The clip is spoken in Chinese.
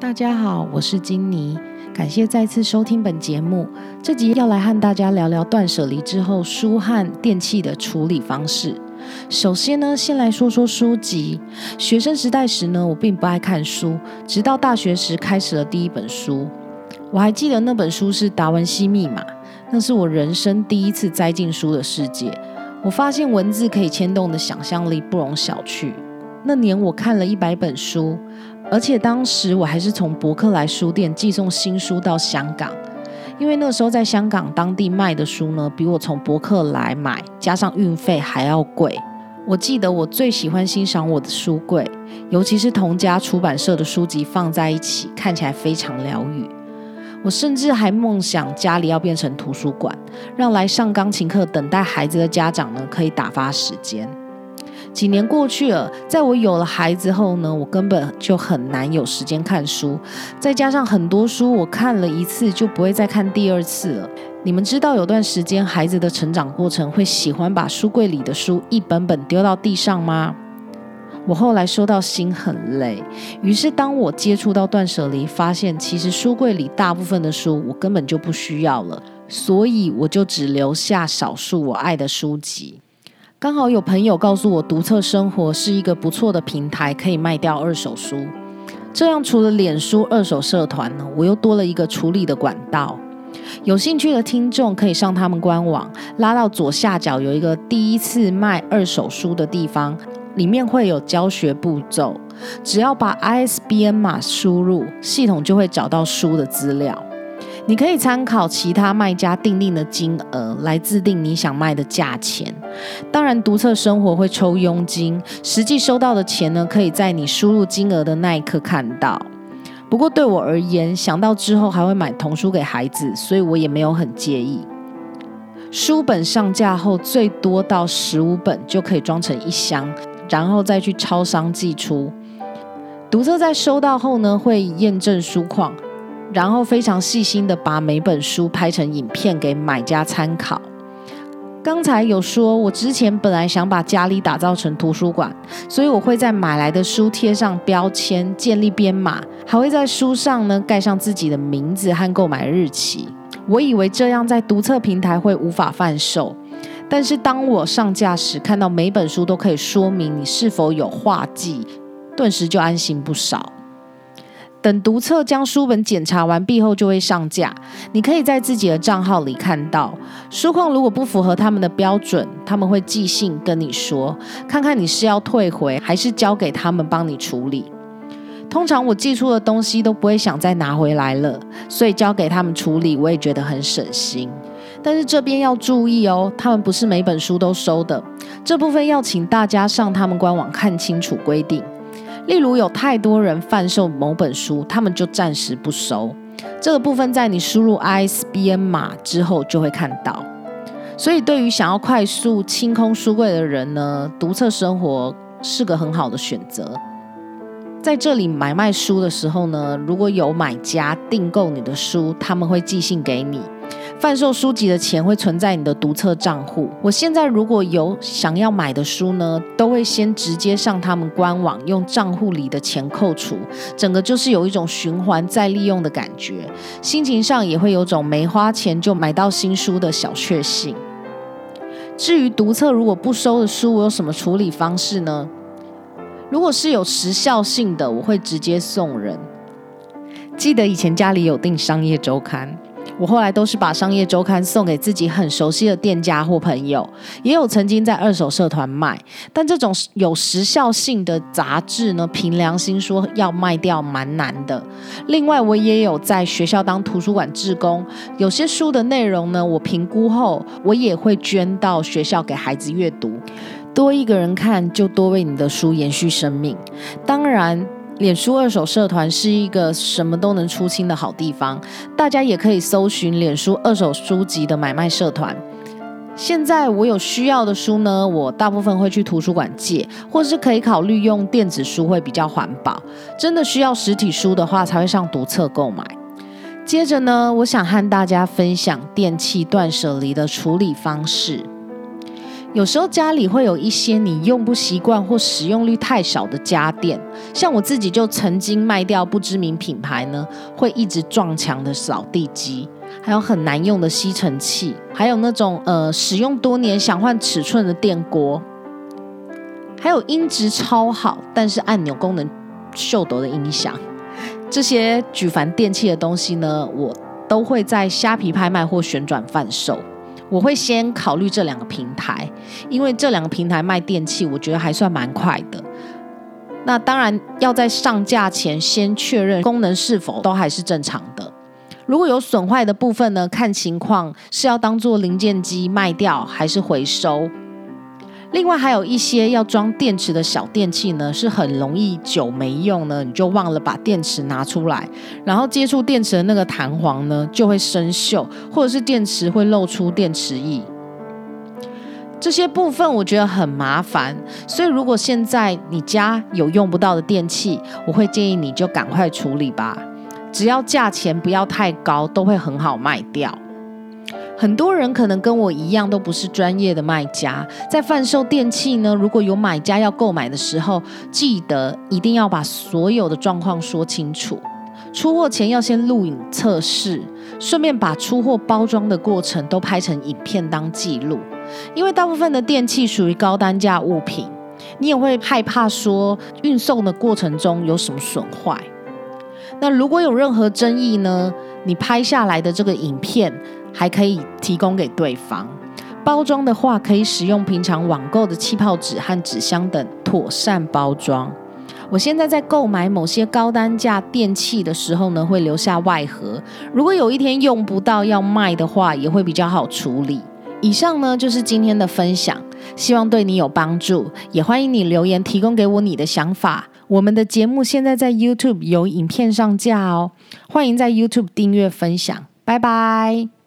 大家好，我是金妮，感谢再次收听本节目。这集要来和大家聊聊断舍离之后书和电器的处理方式。首先呢，先来说说书籍。学生时代时呢，我并不爱看书，直到大学时开始了第一本书。我还记得那本书是《达文西密码》，那是我人生第一次栽进书的世界。我发现文字可以牵动的想象力不容小觑。那年我看了一百本书。而且当时我还是从博客来书店寄送新书到香港，因为那时候在香港当地卖的书呢，比我从博客来买加上运费还要贵。我记得我最喜欢欣赏我的书柜，尤其是同家出版社的书籍放在一起，看起来非常疗愈。我甚至还梦想家里要变成图书馆，让来上钢琴课等待孩子的家长呢可以打发时间。几年过去了，在我有了孩子后呢，我根本就很难有时间看书。再加上很多书我看了一次就不会再看第二次了。你们知道有段时间孩子的成长过程会喜欢把书柜里的书一本本丢到地上吗？我后来收到心很累，于是当我接触到断舍离，发现其实书柜里大部分的书我根本就不需要了，所以我就只留下少数我爱的书籍。刚好有朋友告诉我，读册生活是一个不错的平台，可以卖掉二手书。这样除了脸书二手社团呢，我又多了一个处理的管道。有兴趣的听众可以上他们官网，拉到左下角有一个第一次卖二手书的地方，里面会有教学步骤。只要把 ISBN 码输入，系统就会找到书的资料。你可以参考其他卖家定定的金额来制定你想卖的价钱。当然，独特生活会抽佣金，实际收到的钱呢，可以在你输入金额的那一刻看到。不过对我而言，想到之后还会买童书给孩子，所以我也没有很介意。书本上架后，最多到十五本就可以装成一箱，然后再去超商寄出。读册在收到后呢，会验证书况。然后非常细心的把每本书拍成影片给买家参考。刚才有说，我之前本来想把家里打造成图书馆，所以我会在买来的书贴上标签，建立编码，还会在书上呢盖上自己的名字和购买日期。我以为这样在读册平台会无法贩售，但是当我上架时，看到每本书都可以说明你是否有画技，顿时就安心不少。等读册将书本检查完毕后，就会上架。你可以在自己的账号里看到书况，如果不符合他们的标准，他们会寄信跟你说，看看你是要退回还是交给他们帮你处理。通常我寄出的东西都不会想再拿回来了，所以交给他们处理，我也觉得很省心。但是这边要注意哦，他们不是每本书都收的，这部分要请大家上他们官网看清楚规定。例如有太多人贩售某本书，他们就暂时不收。这个部分在你输入 ISBN 码之后就会看到。所以对于想要快速清空书柜的人呢，读册生活是个很好的选择。在这里买卖书的时候呢，如果有买家订购你的书，他们会寄信给你。贩售书籍的钱会存在你的读册账户。我现在如果有想要买的书呢，都会先直接上他们官网，用账户里的钱扣除，整个就是有一种循环再利用的感觉，心情上也会有种没花钱就买到新书的小确幸。至于读册如果不收的书，我有什么处理方式呢？如果是有时效性的，我会直接送人。记得以前家里有订商业周刊。我后来都是把商业周刊送给自己很熟悉的店家或朋友，也有曾经在二手社团卖。但这种有时效性的杂志呢，凭良心说要卖掉蛮难的。另外，我也有在学校当图书馆志工，有些书的内容呢，我评估后，我也会捐到学校给孩子阅读。多一个人看，就多为你的书延续生命。当然。脸书二手社团是一个什么都能出清的好地方，大家也可以搜寻脸书二手书籍的买卖社团。现在我有需要的书呢，我大部分会去图书馆借，或是可以考虑用电子书会比较环保。真的需要实体书的话，才会上读册购买。接着呢，我想和大家分享电器断舍离的处理方式。有时候家里会有一些你用不习惯或使用率太少的家电，像我自己就曾经卖掉不知名品牌呢，会一直撞墙的扫地机，还有很难用的吸尘器，还有那种呃使用多年想换尺寸的电锅，还有音质超好但是按钮功能秀逗的音响，这些举凡电器的东西呢，我都会在虾皮拍卖或旋转贩售。我会先考虑这两个平台，因为这两个平台卖电器，我觉得还算蛮快的。那当然要在上架前先确认功能是否都还是正常的。如果有损坏的部分呢，看情况是要当做零件机卖掉，还是回收。另外还有一些要装电池的小电器呢，是很容易久没用呢，你就忘了把电池拿出来，然后接触电池的那个弹簧呢就会生锈，或者是电池会露出电池液。这些部分我觉得很麻烦，所以如果现在你家有用不到的电器，我会建议你就赶快处理吧，只要价钱不要太高，都会很好卖掉。很多人可能跟我一样，都不是专业的卖家，在贩售电器呢。如果有买家要购买的时候，记得一定要把所有的状况说清楚。出货前要先录影测试，顺便把出货包装的过程都拍成影片当记录。因为大部分的电器属于高单价物品，你也会害怕说运送的过程中有什么损坏。那如果有任何争议呢？你拍下来的这个影片。还可以提供给对方包装的话，可以使用平常网购的气泡纸和纸箱等妥善包装。我现在在购买某些高单价电器的时候呢，会留下外盒。如果有一天用不到要卖的话，也会比较好处理。以上呢就是今天的分享，希望对你有帮助。也欢迎你留言提供给我你的想法。我们的节目现在在 YouTube 有影片上架哦，欢迎在 YouTube 订阅分享。拜拜。